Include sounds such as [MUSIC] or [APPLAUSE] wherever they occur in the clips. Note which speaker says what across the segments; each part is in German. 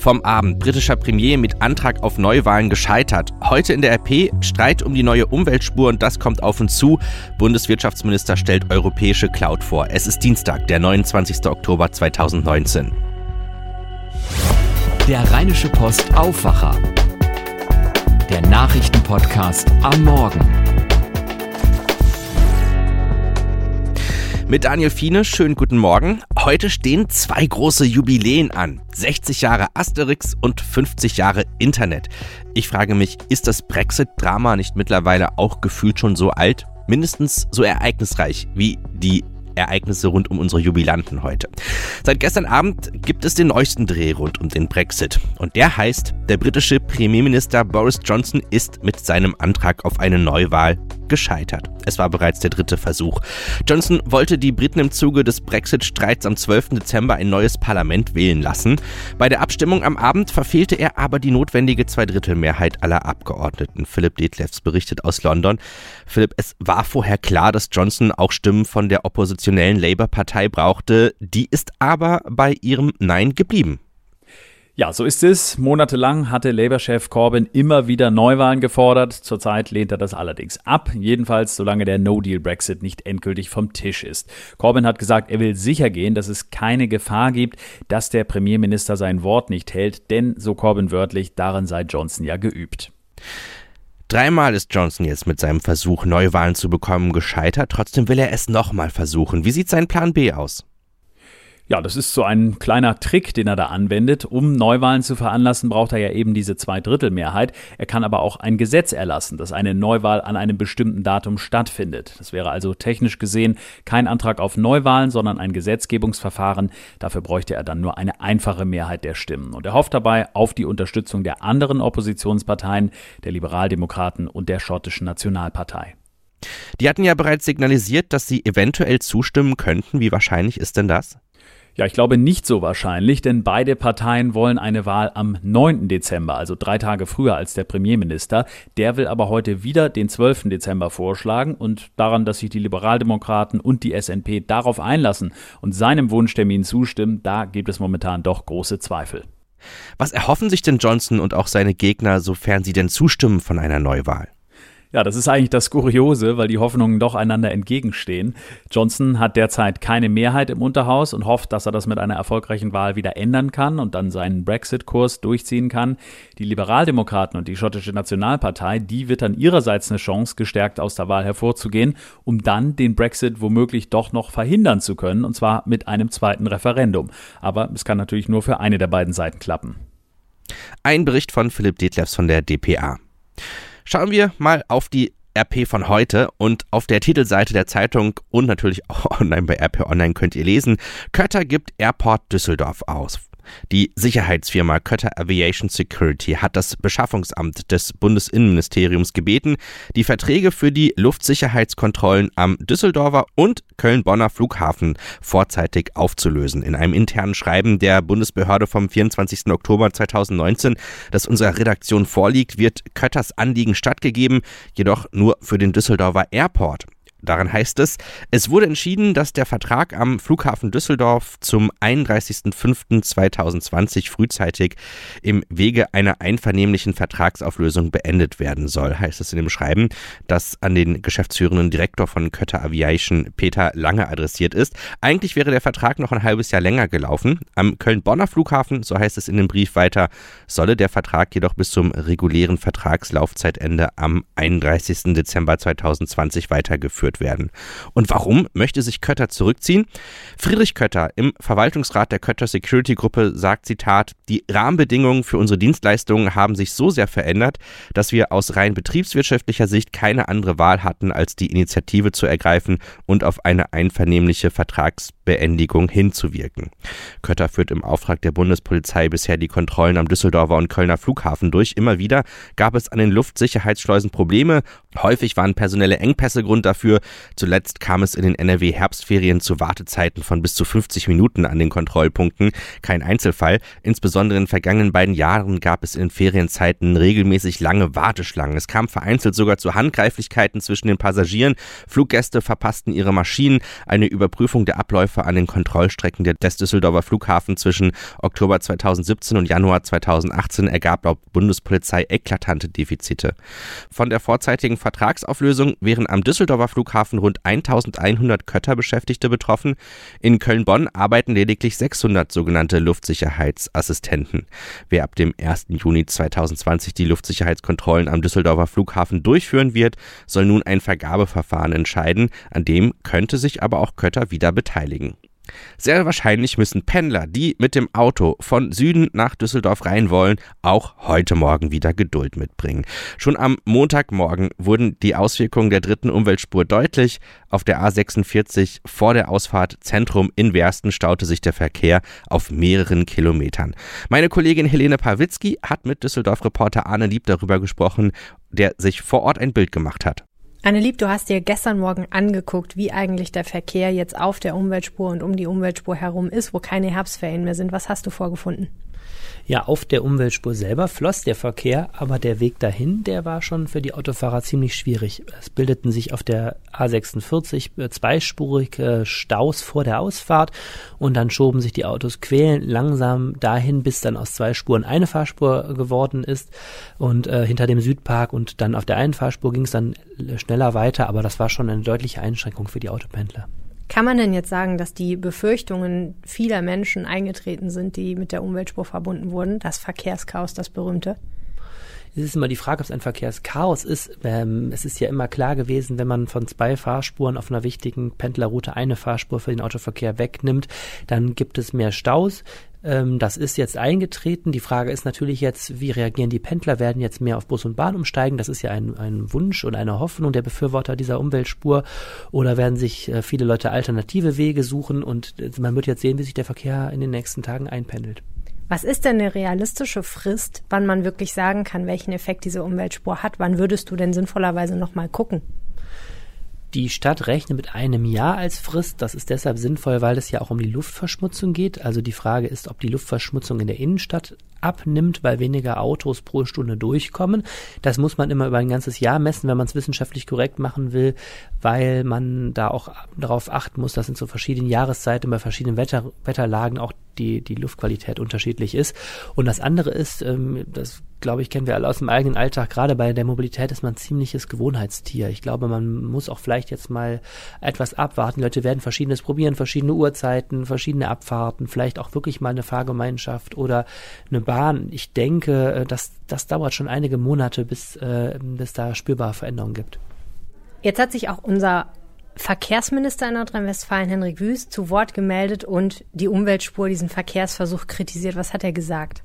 Speaker 1: Vom Abend. Britischer Premier mit Antrag auf Neuwahlen gescheitert. Heute in der RP Streit um die neue Umweltspur und das kommt auf uns zu. Bundeswirtschaftsminister stellt europäische Cloud vor. Es ist Dienstag, der 29. Oktober 2019.
Speaker 2: Der Rheinische Post Aufwacher. Der Nachrichtenpodcast am Morgen.
Speaker 1: Mit Daniel Fiene, schönen guten Morgen. Heute stehen zwei große Jubiläen an. 60 Jahre Asterix und 50 Jahre Internet. Ich frage mich, ist das Brexit-Drama nicht mittlerweile auch gefühlt schon so alt? Mindestens so ereignisreich wie die Ereignisse rund um unsere Jubilanten heute. Seit gestern Abend gibt es den neuesten Dreh rund um den Brexit. Und der heißt, der britische Premierminister Boris Johnson ist mit seinem Antrag auf eine Neuwahl gescheitert. Es war bereits der dritte Versuch. Johnson wollte die Briten im Zuge des Brexit-Streits am 12. Dezember ein neues Parlament wählen lassen. Bei der Abstimmung am Abend verfehlte er aber die notwendige Zweidrittelmehrheit aller Abgeordneten. Philipp Detlefs berichtet aus London. Philipp, es war vorher klar, dass Johnson auch Stimmen von der Opposition oppositionellen Labour-Partei brauchte. Die ist aber bei ihrem Nein geblieben.
Speaker 3: Ja, so ist es. Monatelang hatte Labour-Chef Corbyn immer wieder Neuwahlen gefordert. Zurzeit lehnt er das allerdings ab. Jedenfalls, solange der No-Deal-Brexit nicht endgültig vom Tisch ist. Corbyn hat gesagt, er will sicher gehen, dass es keine Gefahr gibt, dass der Premierminister sein Wort nicht hält, denn, so Corbyn wörtlich, darin sei Johnson ja geübt.
Speaker 1: Dreimal ist Johnson jetzt mit seinem Versuch, Neuwahlen zu bekommen, gescheitert. Trotzdem will er es nochmal versuchen. Wie sieht sein Plan B aus?
Speaker 3: Ja, das ist so ein kleiner Trick, den er da anwendet. Um Neuwahlen zu veranlassen, braucht er ja eben diese Zweidrittelmehrheit. Er kann aber auch ein Gesetz erlassen, dass eine Neuwahl an einem bestimmten Datum stattfindet. Das wäre also technisch gesehen kein Antrag auf Neuwahlen, sondern ein Gesetzgebungsverfahren. Dafür bräuchte er dann nur eine einfache Mehrheit der Stimmen. Und er hofft dabei auf die Unterstützung der anderen Oppositionsparteien, der Liberaldemokraten und der schottischen Nationalpartei.
Speaker 1: Die hatten ja bereits signalisiert, dass sie eventuell zustimmen könnten. Wie wahrscheinlich ist denn das?
Speaker 3: Ja, ich glaube nicht so wahrscheinlich, denn beide Parteien wollen eine Wahl am 9. Dezember, also drei Tage früher als der Premierminister. Der will aber heute wieder den 12. Dezember vorschlagen und daran, dass sich die Liberaldemokraten und die SNP darauf einlassen und seinem Wunschtermin zustimmen, da gibt es momentan doch große Zweifel.
Speaker 1: Was erhoffen sich denn Johnson und auch seine Gegner, sofern sie denn zustimmen von einer Neuwahl?
Speaker 3: Ja, das ist eigentlich das Kuriose, weil die Hoffnungen doch einander entgegenstehen. Johnson hat derzeit keine Mehrheit im Unterhaus und hofft, dass er das mit einer erfolgreichen Wahl wieder ändern kann und dann seinen Brexit-Kurs durchziehen kann. Die Liberaldemokraten und die schottische Nationalpartei, die wird dann ihrerseits eine Chance, gestärkt aus der Wahl hervorzugehen, um dann den Brexit womöglich doch noch verhindern zu können, und zwar mit einem zweiten Referendum. Aber es kann natürlich nur für eine der beiden Seiten klappen.
Speaker 1: Ein Bericht von Philipp Detlefs von der DPA. Schauen wir mal auf die RP von heute und auf der Titelseite der Zeitung und natürlich [LAUGHS] auch online bei RP Online könnt ihr lesen, Kötter gibt Airport Düsseldorf aus. Die Sicherheitsfirma Kötter Aviation Security hat das Beschaffungsamt des Bundesinnenministeriums gebeten, die Verträge für die Luftsicherheitskontrollen am Düsseldorfer und Köln-Bonner Flughafen vorzeitig aufzulösen. In einem internen Schreiben der Bundesbehörde vom 24. Oktober 2019, das unserer Redaktion vorliegt, wird Kötters Anliegen stattgegeben, jedoch nur für den Düsseldorfer Airport. Darin heißt es, es wurde entschieden, dass der Vertrag am Flughafen Düsseldorf zum 31.05.2020 frühzeitig im Wege einer einvernehmlichen Vertragsauflösung beendet werden soll, heißt es in dem Schreiben, das an den geschäftsführenden Direktor von Kötter Aviation Peter Lange adressiert ist. Eigentlich wäre der Vertrag noch ein halbes Jahr länger gelaufen. Am Köln-Bonner Flughafen, so heißt es in dem Brief weiter, solle der Vertrag jedoch bis zum regulären Vertragslaufzeitende am 31. Dezember 2020 weitergeführt durchgeführt werden. Und warum möchte sich Kötter zurückziehen? Friedrich Kötter im Verwaltungsrat der Kötter Security Gruppe sagt, Zitat, die Rahmenbedingungen für unsere Dienstleistungen haben sich so sehr verändert, dass wir aus rein betriebswirtschaftlicher Sicht keine andere Wahl hatten, als die Initiative zu ergreifen und auf eine einvernehmliche Vertragsbeendigung hinzuwirken. Kötter führt im Auftrag der Bundespolizei bisher die Kontrollen am Düsseldorfer und Kölner Flughafen durch. Immer wieder gab es an den Luftsicherheitsschleusen Probleme. Häufig waren personelle Engpässe Grund dafür. Zuletzt kam es in den NRW-Herbstferien zu Wartezeiten von bis zu 50 Minuten an den Kontrollpunkten. Kein Einzelfall. Insbesondere in den vergangenen beiden Jahren gab es in Ferienzeiten regelmäßig lange Warteschlangen. Es kam vereinzelt sogar zu Handgreiflichkeiten zwischen den Passagieren. Fluggäste verpassten ihre Maschinen. Eine Überprüfung der Abläufe Unfallverläufe an den Kontrollstrecken des Düsseldorfer Flughafen zwischen Oktober 2017 und Januar 2018 ergab laut Bundespolizei eklatante Defizite. Von der vorzeitigen Vertragsauflösung wären am Düsseldorfer Flughafen rund 1100 Kötter-Beschäftigte betroffen. In Köln-Bonn arbeiten lediglich 600 sogenannte Luftsicherheitsassistenten. Wer ab dem 1. Juni 2020 die Luftsicherheitskontrollen am Düsseldorfer Flughafen durchführen wird, soll nun ein Vergabeverfahren entscheiden, an dem könnte sich aber auch Kötter wieder beteiligen. Sehr wahrscheinlich müssen Pendler, die mit dem Auto von Süden nach Düsseldorf rein wollen, auch heute Morgen wieder Geduld mitbringen. Schon am Montagmorgen wurden die Auswirkungen der dritten Umweltspur deutlich. Auf der A46 vor der Ausfahrt Zentrum in Wersten staute sich der Verkehr auf mehreren Kilometern. Meine Kollegin Helene Pawlitzki hat mit Düsseldorf-Reporter Arne Lieb darüber gesprochen, der sich vor Ort ein Bild gemacht hat.
Speaker 4: Annelieb, du hast dir gestern Morgen angeguckt, wie eigentlich der Verkehr jetzt auf der Umweltspur und um die Umweltspur herum ist, wo keine Herbstferien mehr sind. Was hast du vorgefunden?
Speaker 5: Ja, auf der Umweltspur selber floss der Verkehr, aber der Weg dahin, der war schon für die Autofahrer ziemlich schwierig. Es bildeten sich auf der A46 äh, zweispurige Staus vor der Ausfahrt und dann schoben sich die Autos quälend langsam dahin, bis dann aus zwei Spuren eine Fahrspur geworden ist und äh, hinter dem Südpark und dann auf der einen Fahrspur ging es dann schneller weiter, aber das war schon eine deutliche Einschränkung für die Autopendler.
Speaker 4: Kann man denn jetzt sagen, dass die Befürchtungen vieler Menschen eingetreten sind, die mit der Umweltspur verbunden wurden? Das Verkehrschaos, das berühmte?
Speaker 5: Es ist immer die Frage, ob es ein Verkehrschaos ist. Ähm, es ist ja immer klar gewesen, wenn man von zwei Fahrspuren auf einer wichtigen Pendlerroute eine Fahrspur für den Autoverkehr wegnimmt, dann gibt es mehr Staus. Ähm, das ist jetzt eingetreten. Die Frage ist natürlich jetzt, wie reagieren die Pendler? Werden jetzt mehr auf Bus und Bahn umsteigen? Das ist ja ein, ein Wunsch und eine Hoffnung der Befürworter dieser Umweltspur. Oder werden sich äh, viele Leute alternative Wege suchen? Und äh, man wird jetzt sehen, wie sich der Verkehr in den nächsten Tagen einpendelt.
Speaker 4: Was ist denn eine realistische Frist, wann man wirklich sagen kann, welchen Effekt diese Umweltspur hat? Wann würdest du denn sinnvollerweise nochmal gucken?
Speaker 5: Die Stadt rechnet mit einem Jahr als Frist. Das ist deshalb sinnvoll, weil es ja auch um die Luftverschmutzung geht. Also die Frage ist, ob die Luftverschmutzung in der Innenstadt abnimmt, weil weniger Autos pro Stunde durchkommen. Das muss man immer über ein ganzes Jahr messen, wenn man es wissenschaftlich korrekt machen will, weil man da auch darauf achten muss, dass in so verschiedenen Jahreszeiten bei verschiedenen Wetter, Wetterlagen auch die, die Luftqualität unterschiedlich ist. Und das andere ist, ähm, das glaube ich, kennen wir alle aus dem eigenen Alltag, gerade bei der Mobilität ist man ein ziemliches Gewohnheitstier. Ich glaube, man muss auch vielleicht jetzt mal etwas abwarten. Leute werden verschiedenes probieren, verschiedene Uhrzeiten, verschiedene Abfahrten, vielleicht auch wirklich mal eine Fahrgemeinschaft oder eine Bahn. Ich denke, äh, dass das dauert schon einige Monate, bis, äh, bis da spürbare Veränderungen gibt.
Speaker 4: Jetzt hat sich auch unser Verkehrsminister in Nordrhein-Westfalen, Henrik Wüst, zu Wort gemeldet und die Umweltspur, diesen Verkehrsversuch kritisiert. Was hat er gesagt?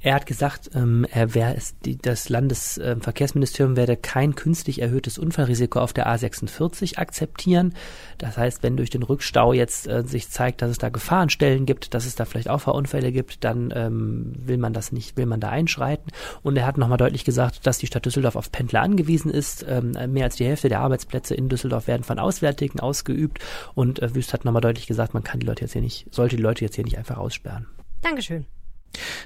Speaker 5: Er hat gesagt, ähm, er wäre es, die, das Landesverkehrsministerium werde kein künstlich erhöhtes Unfallrisiko auf der A46 akzeptieren. Das heißt, wenn durch den Rückstau jetzt äh, sich zeigt, dass es da Gefahrenstellen gibt, dass es da vielleicht Auffahrunfälle gibt, dann ähm, will man das nicht, will man da einschreiten. Und er hat nochmal deutlich gesagt, dass die Stadt Düsseldorf auf Pendler angewiesen ist. Ähm, mehr als die Hälfte der Arbeitsplätze in Düsseldorf werden von Auswärtigen ausgeübt. Und äh, Wüst hat nochmal deutlich gesagt, man kann die Leute jetzt hier nicht, sollte die Leute jetzt hier nicht einfach aussperren.
Speaker 4: Dankeschön.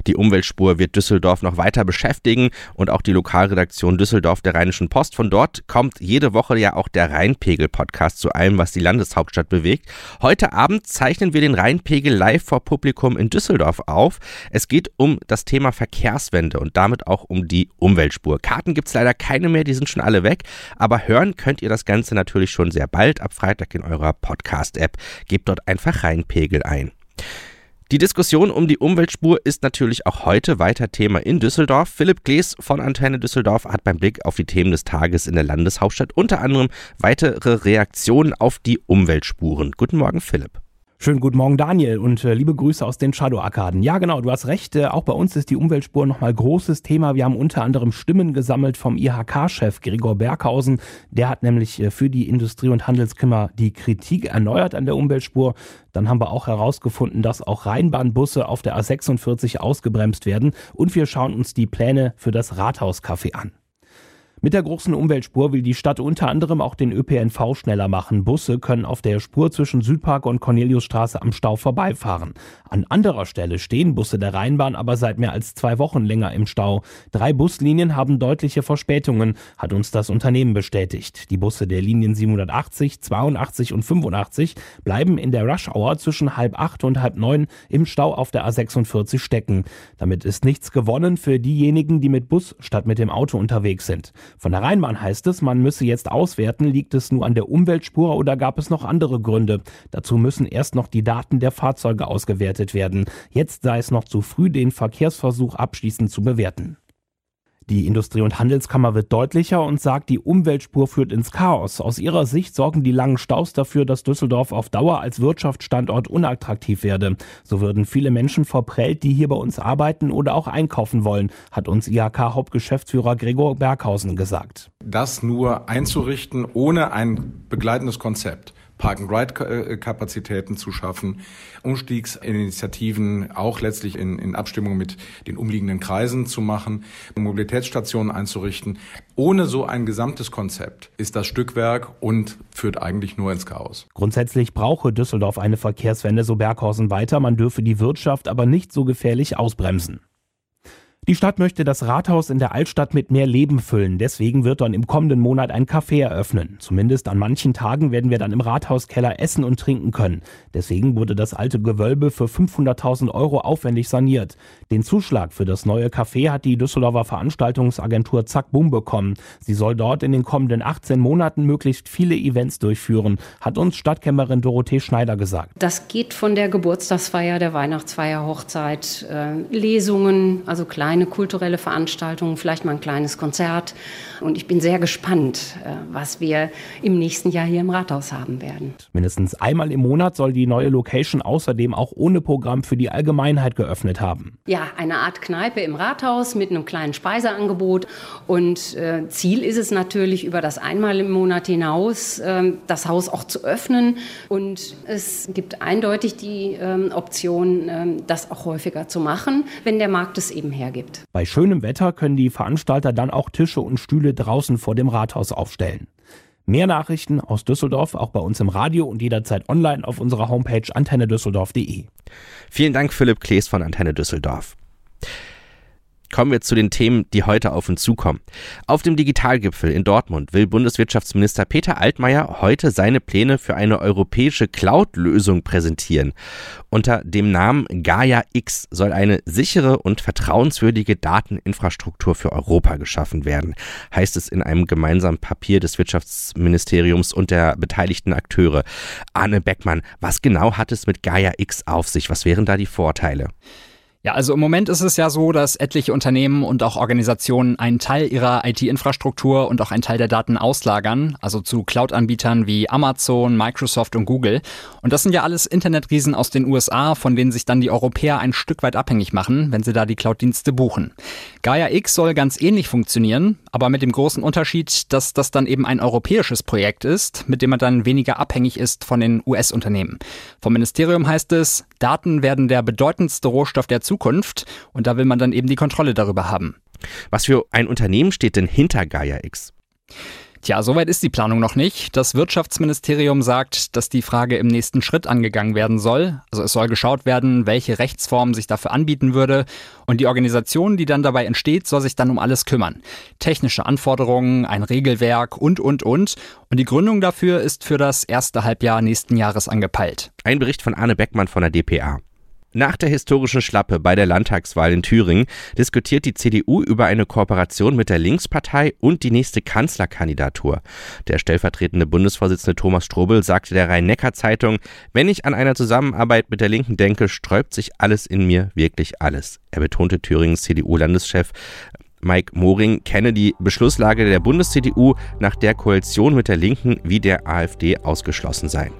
Speaker 1: Die Umweltspur wird Düsseldorf noch weiter beschäftigen und auch die Lokalredaktion Düsseldorf der Rheinischen Post. Von dort kommt jede Woche ja auch der Rheinpegel-Podcast zu allem, was die Landeshauptstadt bewegt. Heute Abend zeichnen wir den Rheinpegel live vor Publikum in Düsseldorf auf. Es geht um das Thema Verkehrswende und damit auch um die Umweltspur. Karten gibt es leider keine mehr, die sind schon alle weg. Aber hören könnt ihr das Ganze natürlich schon sehr bald ab Freitag in eurer Podcast-App. Gebt dort einfach Rheinpegel ein. Die Diskussion um die Umweltspur ist natürlich auch heute weiter Thema in Düsseldorf. Philipp Glees von Antenne Düsseldorf hat beim Blick auf die Themen des Tages in der Landeshauptstadt unter anderem weitere Reaktionen auf die Umweltspuren. Guten Morgen, Philipp.
Speaker 6: Schönen guten Morgen, Daniel, und äh, liebe Grüße aus den Shadow-Arkaden. Ja, genau, du hast recht. Äh, auch bei uns ist die Umweltspur nochmal großes Thema. Wir haben unter anderem Stimmen gesammelt vom IHK-Chef Gregor Berghausen. Der hat nämlich äh, für die Industrie- und Handelskammer die Kritik erneuert an der Umweltspur. Dann haben wir auch herausgefunden, dass auch Rheinbahnbusse auf der A46 ausgebremst werden. Und wir schauen uns die Pläne für das Rathauscafé an. Mit der großen Umweltspur will die Stadt unter anderem auch den ÖPNV schneller machen. Busse können auf der Spur zwischen Südpark und Corneliusstraße am Stau vorbeifahren. An anderer Stelle stehen Busse der Rheinbahn aber seit mehr als zwei Wochen länger im Stau. Drei Buslinien haben deutliche Verspätungen, hat uns das Unternehmen bestätigt. Die Busse der Linien 780, 82 und 85 bleiben in der Rush-Hour zwischen halb acht und halb neun im Stau auf der A46 stecken. Damit ist nichts gewonnen für diejenigen, die mit Bus statt mit dem Auto unterwegs sind. Von der Rheinbahn heißt es, man müsse jetzt auswerten, liegt es nur an der Umweltspur oder gab es noch andere Gründe. Dazu müssen erst noch die Daten der Fahrzeuge ausgewertet werden. Jetzt sei es noch zu früh, den Verkehrsversuch abschließend zu bewerten. Die Industrie- und Handelskammer wird deutlicher und sagt, die Umweltspur führt ins Chaos. Aus ihrer Sicht sorgen die langen Staus dafür, dass Düsseldorf auf Dauer als Wirtschaftsstandort unattraktiv werde. So würden viele Menschen verprellt, die hier bei uns arbeiten oder auch einkaufen wollen, hat uns IHK-Hauptgeschäftsführer Gregor Berghausen gesagt.
Speaker 7: Das nur einzurichten ohne ein begleitendes Konzept Park-and-Ride-Kapazitäten zu schaffen, Umstiegsinitiativen auch letztlich in, in Abstimmung mit den umliegenden Kreisen zu machen, Mobilitätsstationen einzurichten. Ohne so ein gesamtes Konzept ist das Stückwerk und führt eigentlich nur ins Chaos.
Speaker 6: Grundsätzlich brauche Düsseldorf eine Verkehrswende, so Berghausen weiter. Man dürfe die Wirtschaft aber nicht so gefährlich ausbremsen. Die Stadt möchte das Rathaus in der Altstadt mit mehr Leben füllen. Deswegen wird dann im kommenden Monat ein Café eröffnen. Zumindest an manchen Tagen werden wir dann im Rathauskeller essen und trinken können. Deswegen wurde das alte Gewölbe für 500.000 Euro aufwendig saniert. Den Zuschlag für das neue Café hat die Düsseldorfer Veranstaltungsagentur Zack Bum bekommen. Sie soll dort in den kommenden 18 Monaten möglichst viele Events durchführen, hat uns Stadtkämmerin Dorothee Schneider gesagt.
Speaker 8: Das geht von der Geburtstagsfeier, der Weihnachtsfeier, Hochzeit, äh, Lesungen, also kleine kleine kulturelle Veranstaltung, vielleicht mal ein kleines Konzert. Und ich bin sehr gespannt, äh, was wir im nächsten Jahr hier im Rathaus haben werden.
Speaker 6: Mindestens einmal im Monat soll die neue Location außerdem auch ohne Programm für die Allgemeinheit geöffnet haben.
Speaker 8: Ja, eine Art Kneipe im Rathaus mit einem kleinen Speiseangebot. Und äh, Ziel ist es natürlich, über das einmal im Monat hinaus äh, das Haus auch zu öffnen. Und es gibt eindeutig die äh, Option, ähm, das auch häufiger zu machen, wenn der Markt es eben hergibt gibt.
Speaker 6: Bei schönem Wetter können die Veranstalter dann auch Tische und Stühle draußen vor dem Rathaus aufstellen. Mehr Nachrichten aus Düsseldorf auch bei uns im Radio und jederzeit online auf unserer Homepage antennedüsseldorf.de.
Speaker 1: Vielen Dank, Philipp Klees von Antenne Düsseldorf. Kommen wir zu den Themen, die heute auf uns zukommen. Auf dem Digitalgipfel in Dortmund will Bundeswirtschaftsminister Peter Altmaier heute seine Pläne für eine europäische Cloud-Lösung präsentieren. Unter dem Namen Gaia X soll eine sichere und vertrauenswürdige Dateninfrastruktur für Europa geschaffen werden, heißt es in einem gemeinsamen Papier des Wirtschaftsministeriums und der beteiligten Akteure. Arne Beckmann, was genau hat es mit Gaia X auf sich? Was wären da die Vorteile?
Speaker 9: Ja, also im Moment ist es ja so, dass etliche Unternehmen und auch Organisationen einen Teil ihrer IT-Infrastruktur und auch einen Teil der Daten auslagern, also zu Cloud-Anbietern wie Amazon, Microsoft und Google. Und das sind ja alles Internetriesen aus den USA, von denen sich dann die Europäer ein Stück weit abhängig machen, wenn sie da die Cloud-Dienste buchen. Gaia X soll ganz ähnlich funktionieren, aber mit dem großen Unterschied, dass das dann eben ein europäisches Projekt ist, mit dem man dann weniger abhängig ist von den US-Unternehmen. Vom Ministerium heißt es, Daten werden der bedeutendste Rohstoff der Zukunft Zukunft und da will man dann eben die Kontrolle darüber haben.
Speaker 1: Was für ein Unternehmen steht denn hinter Gaia X?
Speaker 9: Tja, soweit ist die Planung noch nicht. Das Wirtschaftsministerium sagt, dass die Frage im nächsten Schritt angegangen werden soll. Also es soll geschaut werden, welche Rechtsform sich dafür anbieten würde. Und die Organisation, die dann dabei entsteht, soll sich dann um alles kümmern. Technische Anforderungen, ein Regelwerk und, und, und. Und die Gründung dafür ist für das erste Halbjahr nächsten Jahres angepeilt.
Speaker 1: Ein Bericht von Arne Beckmann von der DPA. Nach der historischen Schlappe bei der Landtagswahl in Thüringen diskutiert die CDU über eine Kooperation mit der Linkspartei und die nächste Kanzlerkandidatur. Der stellvertretende Bundesvorsitzende Thomas Strobel sagte der Rhein-Neckar-Zeitung, wenn ich an eine Zusammenarbeit mit der Linken denke, sträubt sich alles in mir, wirklich alles. Er betonte Thüringens CDU-Landeschef Mike Moring kenne die Beschlusslage der Bundes-CDU, nach der Koalition mit der Linken wie der AfD ausgeschlossen sei.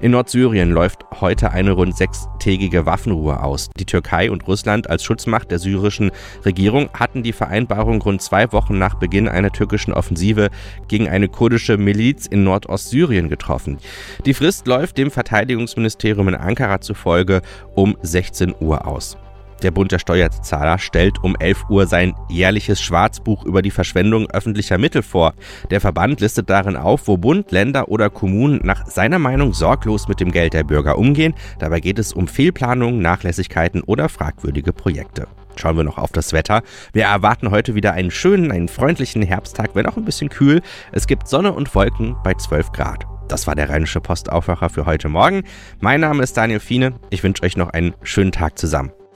Speaker 1: In Nordsyrien läuft heute eine rund sechstägige Waffenruhe aus. Die Türkei und Russland als Schutzmacht der syrischen Regierung hatten die Vereinbarung rund zwei Wochen nach Beginn einer türkischen Offensive gegen eine kurdische Miliz in Nordostsyrien getroffen. Die Frist läuft dem Verteidigungsministerium in Ankara zufolge um 16 Uhr aus. Der Bund der Steuerzahler stellt um 11 Uhr sein jährliches Schwarzbuch über die Verschwendung öffentlicher Mittel vor. Der Verband listet darin auf, wo Bund, Länder oder Kommunen nach seiner Meinung sorglos mit dem Geld der Bürger umgehen. Dabei geht es um Fehlplanungen, Nachlässigkeiten oder fragwürdige Projekte. Schauen wir noch auf das Wetter. Wir erwarten heute wieder einen schönen, einen freundlichen Herbsttag, wenn auch ein bisschen kühl. Es gibt Sonne und Wolken bei 12 Grad. Das war der Rheinische Postaufwacher für heute Morgen. Mein Name ist Daniel Fiene. Ich wünsche euch noch einen schönen Tag zusammen.